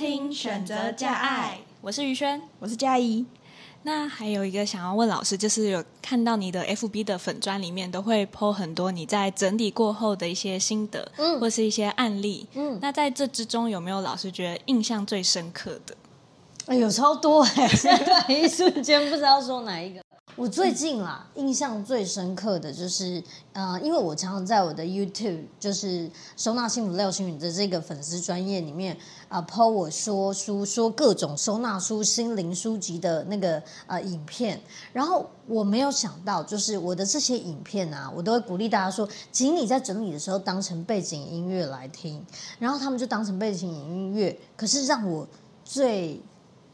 听选择加爱，我是于轩，我是佳怡。那还有一个想要问老师，就是有看到你的 FB 的粉砖里面都会 po 很多你在整理过后的一些心得，嗯，或是一些案例，嗯。那在这之中有没有老师觉得印象最深刻的？哎呦，超多哎！现 在一瞬间不知道说哪一个。我最近啦，印象最深刻的就是，呃，因为我常常在我的 YouTube，就是收纳幸福廖心筠的这个粉丝专业里面，啊、呃，po 我说书，说各种收纳书、心灵书籍的那个呃影片。然后我没有想到，就是我的这些影片啊，我都会鼓励大家说，请你在整理的时候当成背景音乐来听。然后他们就当成背景音乐。可是让我最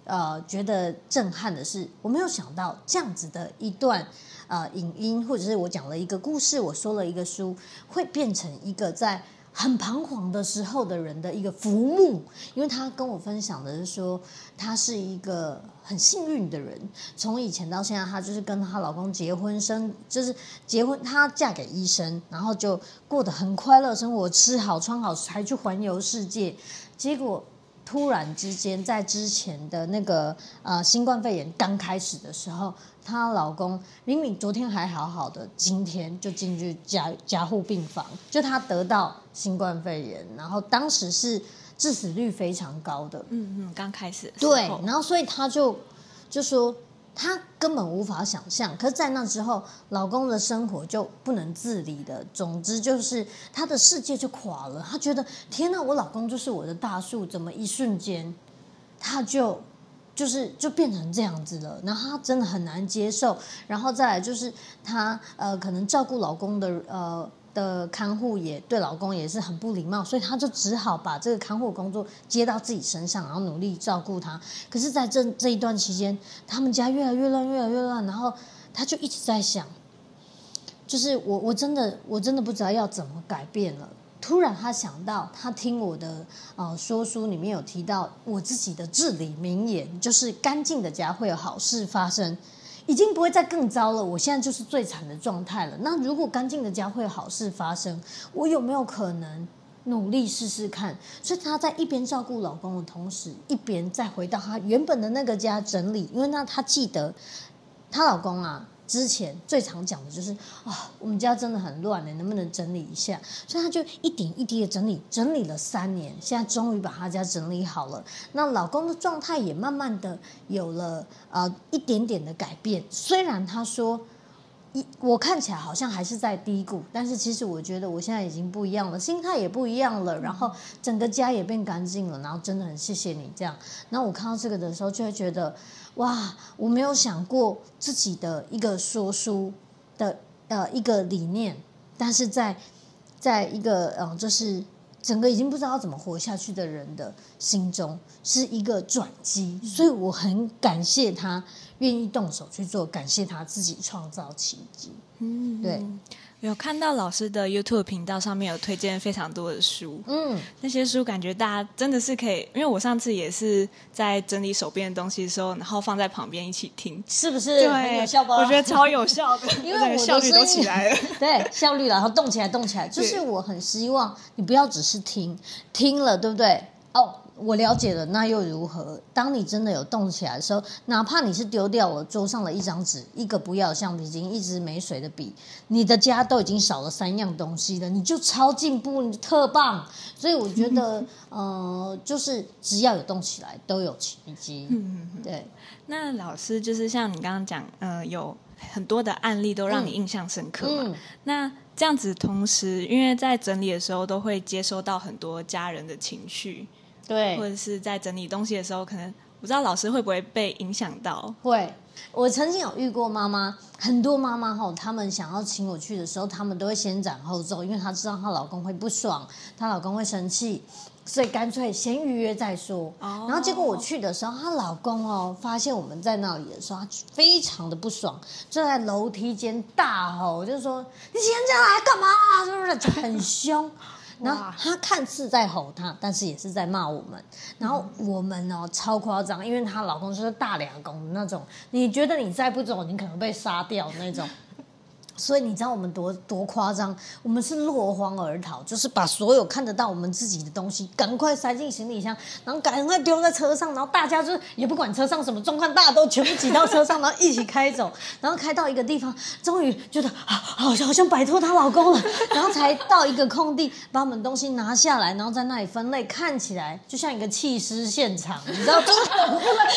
呃，觉得震撼的是，我没有想到这样子的一段呃影音，或者是我讲了一个故事，我说了一个书，会变成一个在很彷徨的时候的人的一个浮木。因为他跟我分享的是说，他是一个很幸运的人，从以前到现在，他就是跟她老公结婚生，就是结婚，她嫁给医生，然后就过得很快乐生活，吃好穿好，还去环游世界，结果。突然之间，在之前的那个呃新冠肺炎刚开始的时候，她老公明明昨天还好好的，今天就进去加加护病房，就她得到新冠肺炎，然后当时是致死率非常高的，嗯嗯，刚开始对，然后所以她就就说。她根本无法想象，可是，在那之后，老公的生活就不能自理的。总之，就是她的世界就垮了。她觉得，天哪，我老公就是我的大树，怎么一瞬间，他就就是就变成这样子了？然后她真的很难接受。然后再来就是她呃，可能照顾老公的呃。的看护也对老公也是很不礼貌，所以他就只好把这个看护工作接到自己身上，然后努力照顾他。可是，在这这一段期间，他们家越来越乱，越来越乱，然后他就一直在想，就是我我真的我真的不知道要怎么改变了。突然，他想到，他听我的呃说书里面有提到我自己的至理名言，就是干净的家会有好事发生。已经不会再更糟了，我现在就是最惨的状态了。那如果干净的家会有好事发生，我有没有可能努力试试看？所以她在一边照顾老公的同时，一边再回到她原本的那个家整理，因为那她记得她老公啊。之前最常讲的就是啊，我们家真的很乱，嘞能不能整理一下？所以他就一点一滴的整理，整理了三年，现在终于把他家整理好了。那老公的状态也慢慢的有了呃一点点的改变。虽然他说一我看起来好像还是在低谷，但是其实我觉得我现在已经不一样了，心态也不一样了，然后整个家也变干净了，然后真的很谢谢你这样。然后我看到这个的时候，就会觉得。哇，我没有想过自己的一个说书的呃一个理念，但是在在一个嗯、呃，就是整个已经不知道怎么活下去的人的心中是一个转机，所以我很感谢他愿意动手去做，感谢他自己创造奇迹。嗯，对。有看到老师的 YouTube 频道上面有推荐非常多的书，嗯，那些书感觉大家真的是可以，因为我上次也是在整理手边的东西的时候，然后放在旁边一起听，是不是？对，有效吧？我觉得超有效的，因为我的效率都起来了，对，效率然后动起来，动起来，就是我很希望你不要只是听，听了对不对？哦。我了解了，那又如何？当你真的有动起来的时候，哪怕你是丢掉了桌上的一张纸、一个不要的橡皮筋、一支没水的笔，你的家都已经少了三样东西了，你就超进步，你特棒。所以我觉得，呃，就是只要有动起来，都有奇迹。对。那老师就是像你刚刚讲，呃，有很多的案例都让你印象深刻嘛？嗯嗯、那这样子，同时因为在整理的时候，都会接收到很多家人的情绪。对，或者是在整理东西的时候，可能不知道老师会不会被影响到。会，我曾经有遇过妈妈，很多妈妈哈，他们想要请我去的时候，他们都会先斩后奏，因为她知道她老公会不爽，她老公会生气，所以干脆先预约再说。Oh. 然后结果我去的时候，她老公哦，发现我们在那里的时候，他非常的不爽，就在楼梯间大吼，就是说你今天这样来干嘛？是不是很凶？然后她看似在吼他，但是也是在骂我们。然后我们哦超夸张，因为她老公就是大两公那种，你觉得你再不走，你可能被杀掉那种。所以你知道我们多多夸张？我们是落荒而逃，就是把所有看得到我们自己的东西赶快塞进行李箱，然后赶快丢在车上，然后大家就是也不管车上什么状况，大家都全部挤到车上，然后一起开走，然后开到一个地方，终于觉得啊，好像好像摆脱她老公了，然后才到一个空地，把我们东西拿下来，然后在那里分类，看起来就像一个弃尸现场，你知道，真 的，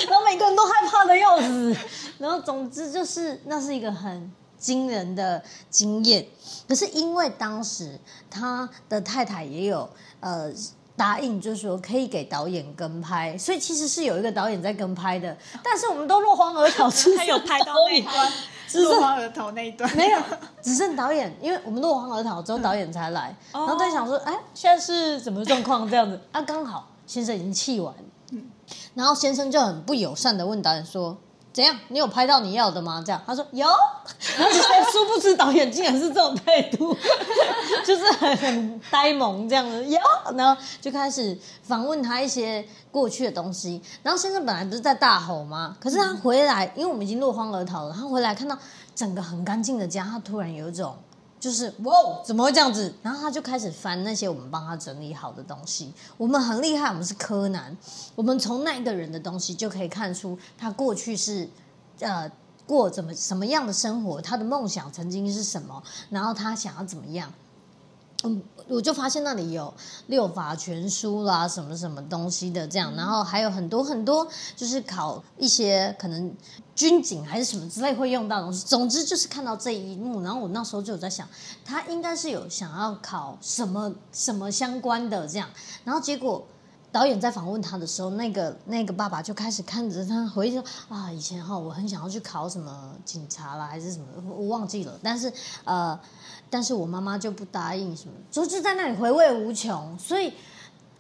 然后每个人都害怕的要死，然后总之就是那是一个很。惊人的经验，可是因为当时他的太太也有呃答应，就是说可以给导演跟拍，所以其实是有一个导演在跟拍的，但是我们都落荒而逃，他有拍到那一段，落荒而逃那一段。没有，只剩导演，因为我们落荒而逃之后导演才来，嗯、然后在想说，哎，现在是什么状况？这样子？啊，刚好先生已经气完，然后先生就很不友善的问导演说。怎样？你有拍到你要的吗？这样他说有，然 后殊不知导演竟然是这种态度，就是很很呆萌这样子。有，然后就开始访问他一些过去的东西。然后先生本来不是在大吼吗？可是他回来，因为我们已经落荒而逃了。他回来看到整个很干净的家，他突然有一种。就是哇，怎么会这样子？然后他就开始翻那些我们帮他整理好的东西。我们很厉害，我们是柯南。我们从那一个人的东西就可以看出他过去是呃过怎么什么样的生活，他的梦想曾经是什么，然后他想要怎么样。嗯，我就发现那里有六法全书啦，什么什么东西的这样，然后还有很多很多，就是考一些可能军警还是什么之类会用到的东西。总之就是看到这一幕，然后我那时候就有在想，他应该是有想要考什么什么相关的这样，然后结果。导演在访问他的时候，那个那个爸爸就开始看着他回忆说：“啊，以前哈，我很想要去考什么警察啦，还是什么，我忘记了。但是呃，但是我妈妈就不答应什么，就就在那里回味无穷。所以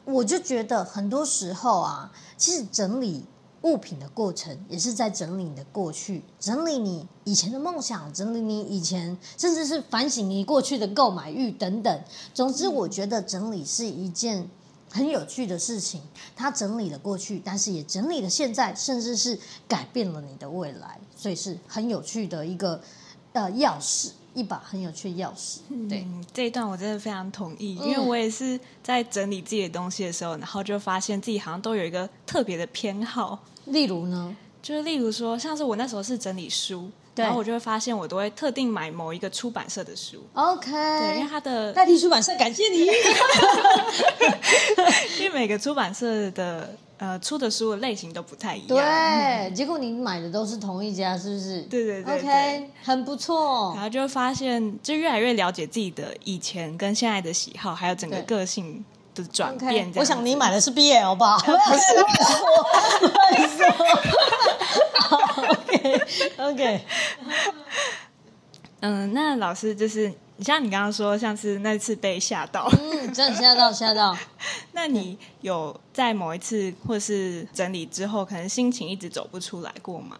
我就觉得很多时候啊，其实整理物品的过程，也是在整理你的过去，整理你以前的梦想，整理你以前，甚至是反省你过去的购买欲等等。总之，我觉得整理是一件。”很有趣的事情，他整理了过去，但是也整理了现在，甚至是改变了你的未来，所以是很有趣的一个呃钥匙，一把很有趣的钥匙。对，嗯，这一段我真的非常同意，因为我也是在整理自己的东西的时候，然后就发现自己好像都有一个特别的偏好。例如呢，就是例如说，像是我那时候是整理书。然后我就会发现，我都会特定买某一个出版社的书。OK，对，因为它的代替出版社，感谢你。每个出版社的呃出的书的类型都不太一样。对，嗯、结果你买的都是同一家，是不是？对对对，对。OK，很不错。然后就发现，就越来越了解自己的以前跟现在的喜好，还有整个个性的转变。我想你买的是 BL 吧？不 是我，乱说。OK，OK，嗯，那老师就是，像你刚刚说，像是那次被吓到，嗯，真的吓到 吓到。那你有在某一次或是整理之后，可能心情一直走不出来过吗？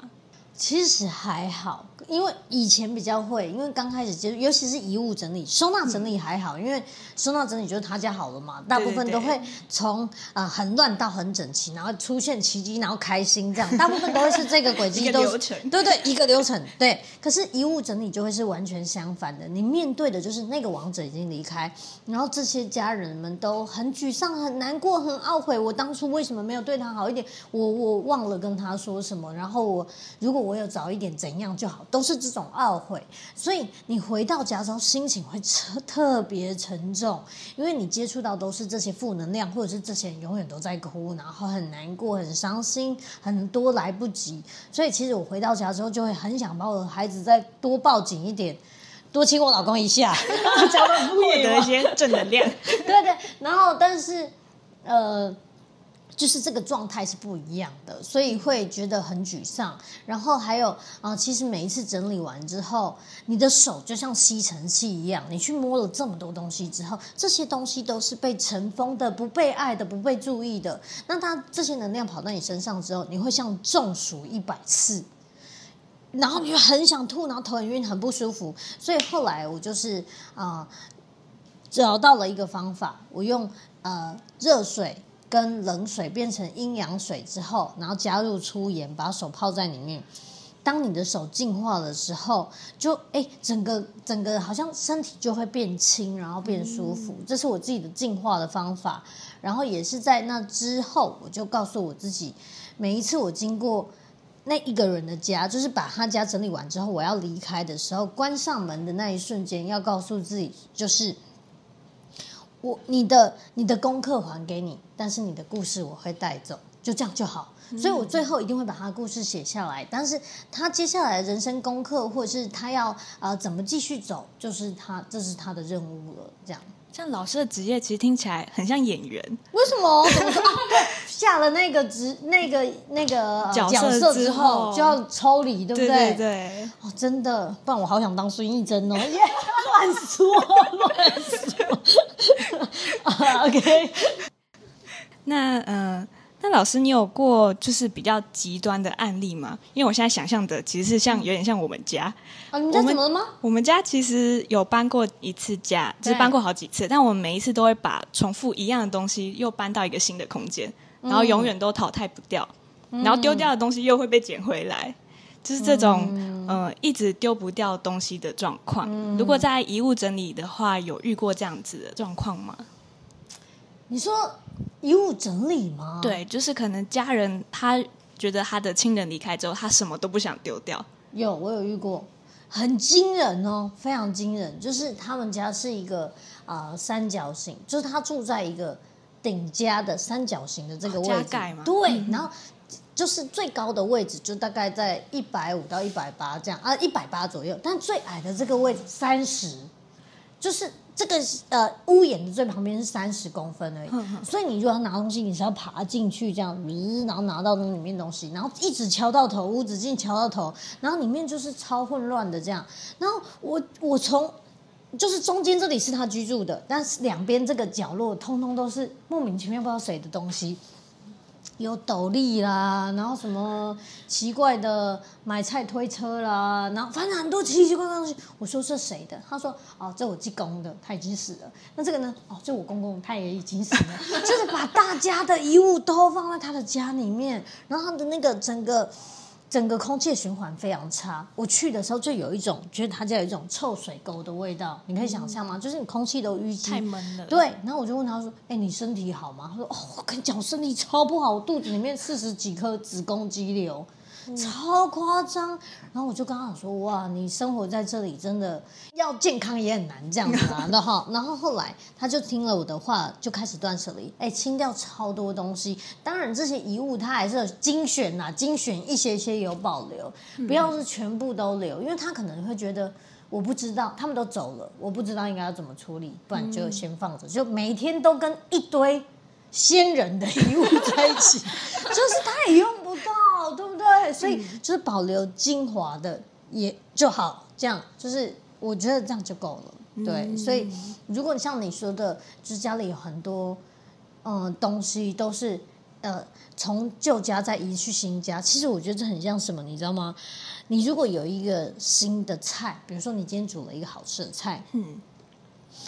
其实还好。因为以前比较会，因为刚开始接触，尤其是遗物整理、收纳整理还好，嗯、因为收纳整理就是他家好了嘛，大部分都会从啊、呃、很乱到很整齐，然后出现奇迹，然后开心这样，大部分都会是这个轨迹，都流程，对对，一个流程，对。可是遗物整理就会是完全相反的，你面对的就是那个王者已经离开，然后这些家人们都很沮丧、很难过、很懊悔，我当初为什么没有对他好一点？我我忘了跟他说什么，然后我如果我有早一点怎样就好，都是这种懊悔，所以你回到家之后心情会特 特别沉重，因为你接触到都是这些负能量，或者是这些人永远都在哭，然后很难过、很伤心，很多来不及。所以其实我回到家之后就会很想把我的孩子再多抱紧一点，多亲我老公一下，获得一些正能量。对 对，然后但是呃。就是这个状态是不一样的，所以会觉得很沮丧。然后还有啊、其实每一次整理完之后，你的手就像吸尘器一样，你去摸了这么多东西之后，这些东西都是被尘封的、不被爱的、不被注意的。那它这些能量跑到你身上之后，你会像中暑一百次，然后你就很想吐，然后头很晕，很不舒服。所以后来我就是啊、找到了一个方法，我用呃热水。跟冷水变成阴阳水之后，然后加入粗盐，把手泡在里面。当你的手净化的时候，就哎，整个整个好像身体就会变轻，然后变舒服。这是我自己的净化的方法。然后也是在那之后，我就告诉我自己，每一次我经过那一个人的家，就是把他家整理完之后，我要离开的时候，关上门的那一瞬间，要告诉自己，就是。我你的你的功课还给你，但是你的故事我会带走，就这样就好。所以我最后一定会把他的故事写下来，但是他接下来的人生功课，或者是他要呃怎么继续走，就是他这是他的任务了。这样，像老师的职业其实听起来很像演员，为什么？怎么说？下了那个职 那个那个、呃、角色之后就要抽离，对不对？对对对。哦，真的，不然我好想当孙艺珍哦。乱说乱说。OK，那嗯、呃，那老师，你有过就是比较极端的案例吗？因为我现在想象的其实是像有点像我们家。啊，你们家怎么了吗？我们家其实有搬过一次家，就是搬过好几次，但我们每一次都会把重复一样的东西又搬到一个新的空间，然后永远都淘汰不掉，嗯、然后丢掉的东西又会被捡回来。就是这种，嗯、呃，一直丢不掉东西的状况。嗯、如果在遗物整理的话，有遇过这样子的状况吗？你说遗物整理吗？对，就是可能家人他觉得他的亲人离开之后，他什么都不想丢掉。有，我有遇过，很惊人哦，非常惊人。就是他们家是一个啊、呃、三角形，就是他住在一个顶家的三角形的这个位置，加盖嘛。对，然后。就是最高的位置就大概在一百五到一百八这样啊，一百八左右。但最矮的这个位置三十，就是这个呃屋檐的最旁边是三十公分而已。所以你如果要拿东西，你是要爬进去这样，然后拿到那里面东西，然后一直敲到头，无止境敲到头，然后里面就是超混乱的这样。然后我我从就是中间这里是他居住的，但是两边这个角落通通都是莫名其妙不知道谁的东西。有斗笠啦，然后什么奇怪的买菜推车啦，然后反正很多奇奇怪怪的东西。我说这谁的？他说哦，这我继公的，他已经死了。那这个呢？哦，这我公公，他也已经死了。就是把大家的遗物都放在他的家里面，然后他的那个整个。整个空气循环非常差。我去的时候就有一种觉得他家有一种臭水沟的味道，你可以想象吗？就是你空气都淤积，太闷了。对，然后我就问他说：“哎，你身体好吗？”他说：“哦，我跟你讲，我身体超不好，我肚子里面四十几颗子宫肌瘤。”超夸张，然后我就跟他讲说：“哇，你生活在这里真的要健康也很难这样子啊。”然后，然后后来他就听了我的话，就开始断舍离，哎，清掉超多东西。当然这些遗物他还是有精选呐，精选一些些有保留，不要是全部都留，因为他可能会觉得我不知道，他们都走了，我不知道应该要怎么处理，不然就先放着，就每天都跟一堆先人的遗物在一起，就是他也用对？所以就是保留精华的也就好，这样就是我觉得这样就够了。对，所以如果像你说的，就是家里有很多嗯东西都是呃从旧家再移去新家，其实我觉得这很像什么，你知道吗？你如果有一个新的菜，比如说你今天煮了一个好吃的菜，嗯，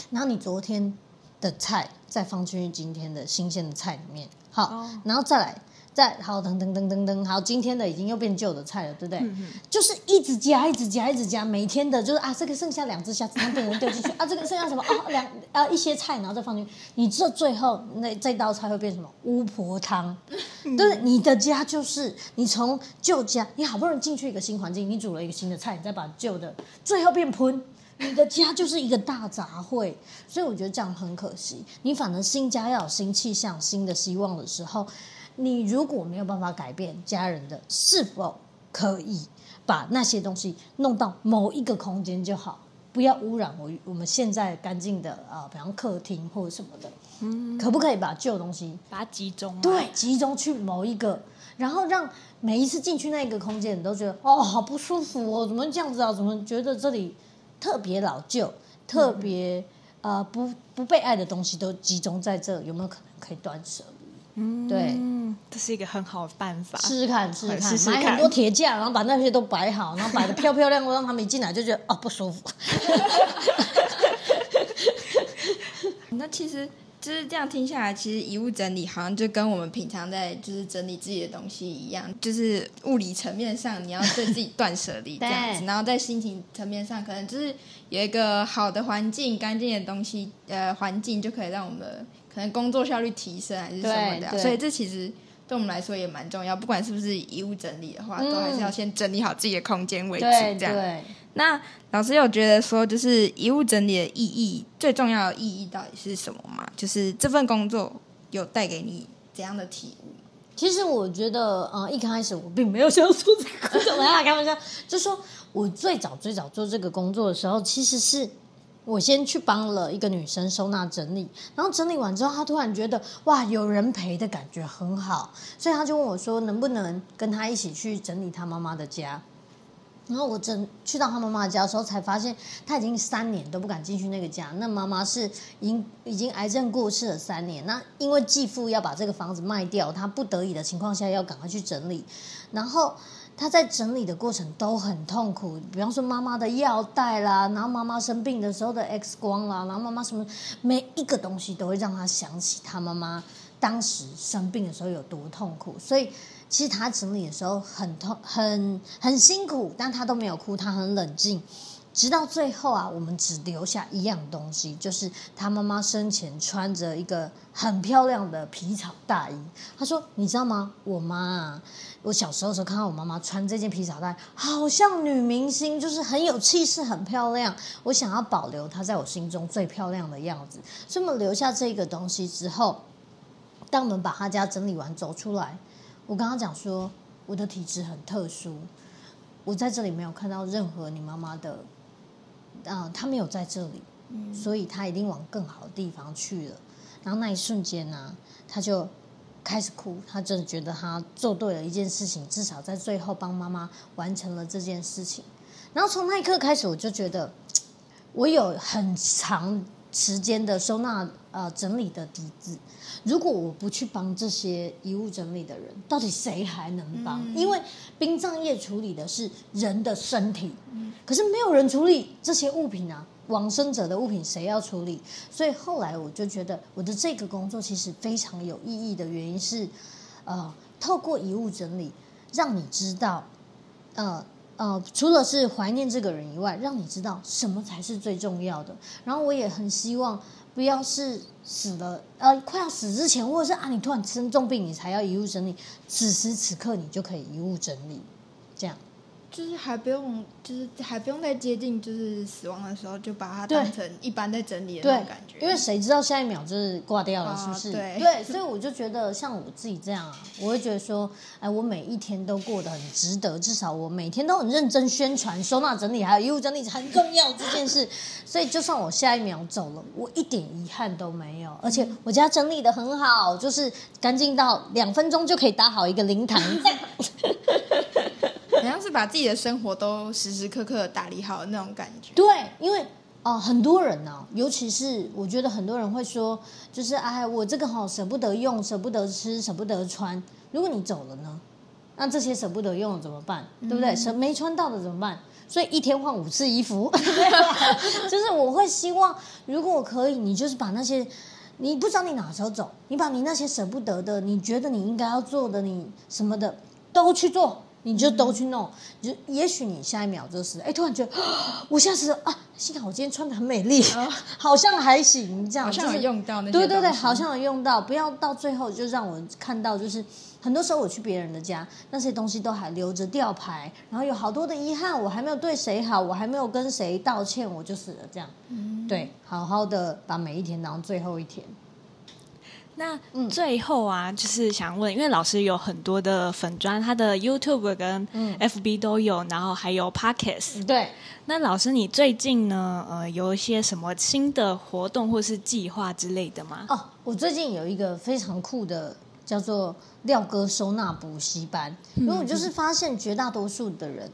然后你昨天的菜再放进去今天的新鲜的菜里面，好，oh. 然后再来，再好，噔噔噔噔噔，好，今天的已经又变旧的菜了，对不对？嗯、就是一直加，一直加，一直加，每天的就是啊，这个剩下两只虾子，然后人丢进去啊，这个剩下什么啊，两啊一些菜，然后再放进去，你这最后那这道菜会变什么？巫婆汤，嗯、对，你的家就是你从旧家，你好不容易进去一个新环境，你煮了一个新的菜，你再把旧的最后变喷。你的家就是一个大杂烩，所以我觉得这样很可惜。你反正新家要有新气象、新的希望的时候，你如果没有办法改变家人的，是否可以把那些东西弄到某一个空间就好？不要污染我我们现在干净的啊、呃，比方客厅或者什么的，嗯，可不可以把旧东西把它集中？对，集中去某一个，然后让每一次进去那一个空间，你都觉得哦，好不舒服哦，怎么这样子啊？怎么觉得这里特别老旧，特别啊、嗯呃、不不被爱的东西都集中在这，有没有可能可以断舍？嗯，对，这是一个很好的办法，试试看，试试看，试试看，买很多铁架，然后把那些都摆好，然后摆的 漂漂亮亮，让他们一进来就觉得哦不舒服。那其实就是这样听下来，其实遗物整理好像就跟我们平常在就是整理自己的东西一样，就是物理层面上你要对自己断舍离这样子，然后在心情层面上可能就是有一个好的环境、干净的东西，呃，环境就可以让我们的。可能工作效率提升还是什么的，所以这其实对我们来说也蛮重要。不管是不是遗物整理的话，嗯、都还是要先整理好自己的空间为主。这样。那老师有觉得说，就是遗物整理的意义，最重要的意义到底是什么吗？就是这份工作有带给你怎样的体悟？其实我觉得，呃，一开始我并没有想做这个工作，我要开玩笑，就说我最早最早做这个工作的时候，其实是。我先去帮了一个女生收纳整理，然后整理完之后，她突然觉得哇，有人陪的感觉很好，所以她就问我说，能不能跟她一起去整理她妈妈的家？然后我整去到她妈妈家的时候，才发现她已经三年都不敢进去那个家。那妈妈是已经已经癌症过世了三年，那因为继父要把这个房子卖掉，她不得已的情况下要赶快去整理，然后。他在整理的过程都很痛苦，比方说妈妈的药袋啦，然后妈妈生病的时候的 X 光啦，然后妈妈什么每一个东西都会让他想起他妈妈当时生病的时候有多痛苦，所以其实他整理的时候很痛，很很辛苦，但他都没有哭，他很冷静。直到最后啊，我们只留下一样东西，就是他妈妈生前穿着一个很漂亮的皮草大衣。他说：“你知道吗？我妈，我小时候的时候看到我妈妈穿这件皮草大衣，好像女明星，就是很有气势，很漂亮。我想要保留她在我心中最漂亮的样子。所以，我们留下这个东西之后，当我们把她家整理完走出来，我刚刚讲说，我的体质很特殊，我在这里没有看到任何你妈妈的。”啊、呃，他没有在这里，嗯，所以他一定往更好的地方去了。然后那一瞬间呢，啊，他就开始哭，他真的觉得他做对了一件事情，至少在最后帮妈妈完成了这件事情。然后从那一刻开始，我就觉得 我有很长时间的收纳呃整理的底子。如果我不去帮这些遗物整理的人，到底谁还能帮？嗯、因为殡葬业处理的是人的身体，嗯、可是没有人处理这些物品啊，往生者的物品谁要处理？所以后来我就觉得我的这个工作其实非常有意义的原因是，呃，透过遗物整理，让你知道，呃呃，除了是怀念这个人以外，让你知道什么才是最重要的。然后我也很希望。不要是死了，呃，快要死之前，或者是啊，你突然生重病，你才要遗物整理。此时此刻，你就可以遗物整理，这样。就是还不用，就是还不用再接近，就是死亡的时候就把它当成一般在整理的那种感觉。因为谁知道下一秒就是挂掉了，是不是？啊、对对，所以我就觉得像我自己这样啊，我会觉得说，哎，我每一天都过得很值得，至少我每天都很认真宣传收纳整理还有衣物整理很重要这件事。所以就算我下一秒走了，我一点遗憾都没有，而且我家整理的很好，就是干净到两分钟就可以搭好一个灵堂。好像是把自己的生活都时时刻刻打理好的那种感觉。对，因为哦、呃，很多人呢、啊，尤其是我觉得很多人会说，就是哎，我这个好舍不得用，舍不得吃，舍不得穿。如果你走了呢，那这些舍不得用的怎么办？对不对？舍、嗯、没穿到的怎么办？所以一天换五次衣服，就是我会希望，如果我可以，你就是把那些你不知道你哪时候走，你把你那些舍不得的，你觉得你应该要做的，你什么的都去做。你就都去弄，就也许你下一秒就是，哎，突然觉得，我现在是啊，幸好我今天穿的很美丽，哦、好像还行，这样好像有用到那些，对对对，好像有用到，不要到最后就让我看到，就是很多时候我去别人的家，那些东西都还留着吊牌，然后有好多的遗憾，我还没有对谁好，我还没有跟谁道歉，我就死了这样，嗯、对，好好的把每一天当最后一天。那最后啊，就是想问，因为老师有很多的粉砖，他的 YouTube 跟 FB 都有，然后还有 Podcast。对。那老师，你最近呢？呃，有一些什么新的活动或是计划之类的吗？哦，我最近有一个非常酷的，叫做廖哥收纳补习班，因为我就是发现绝大多数的人。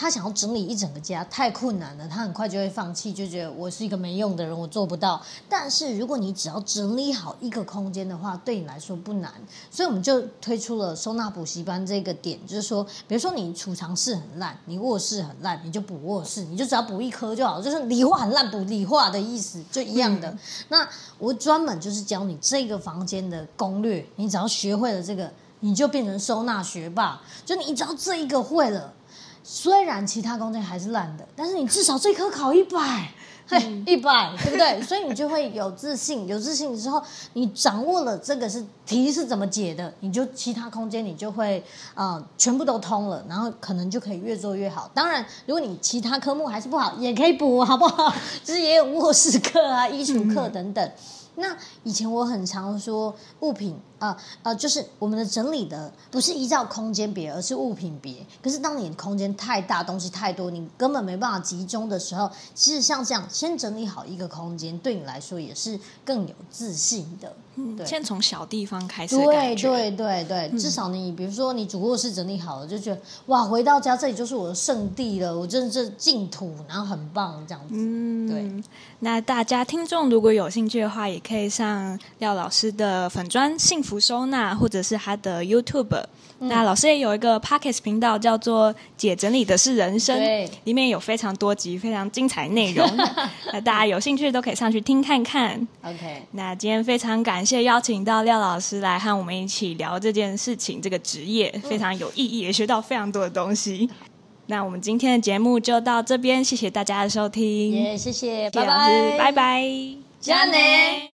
他想要整理一整个家太困难了，他很快就会放弃，就觉得我是一个没用的人，我做不到。但是如果你只要整理好一个空间的话，对你来说不难。所以我们就推出了收纳补习班这个点，就是说，比如说你储藏室很烂，你卧室很烂，你就补卧室，你就只要补一颗就好，就是理化很烂补理化的意思，就一样的。嗯、那我专门就是教你这个房间的攻略，你只要学会了这个，你就变成收纳学霸。就你只要这一个会了。虽然其他空间还是烂的，但是你至少这科考一百，嘿，一百，对不对？所以你就会有自信，有自信之后，你掌握了这个是题是怎么解的，你就其他空间你就会啊、呃、全部都通了，然后可能就可以越做越好。当然，如果你其他科目还是不好，也可以补，好不好？就是也有卧室课啊、衣橱课等等。那以前我很常说物品啊呃，呃，就是我们的整理的不是依照空间别，而是物品别。可是当你的空间太大，东西太多，你根本没办法集中的时候，其实像这样先整理好一个空间，对你来说也是更有自信的。嗯，先从小地方开始。对对对对，至少你比如说你主卧室整理好了，就觉得哇，回到家这里就是我的圣地了，我真的是净土，然后很棒这样子。嗯，对。那大家听众如果有兴趣的话，也可以上廖老师的粉砖幸福收纳，或者是他的 YouTube。嗯、那老师也有一个 Podcast 频道，叫做“姐整理的是人生”，对，里面有非常多集非常精彩内容。那大家有兴趣都可以上去听看看。OK，那今天非常感谢邀请到廖老师来和我们一起聊这件事情，这个职业非常有意义，也学到非常多的东西。那我们今天的节目就到这边，谢谢大家的收听，也、yeah, 谢谢，谢谢老师，拜拜，加内。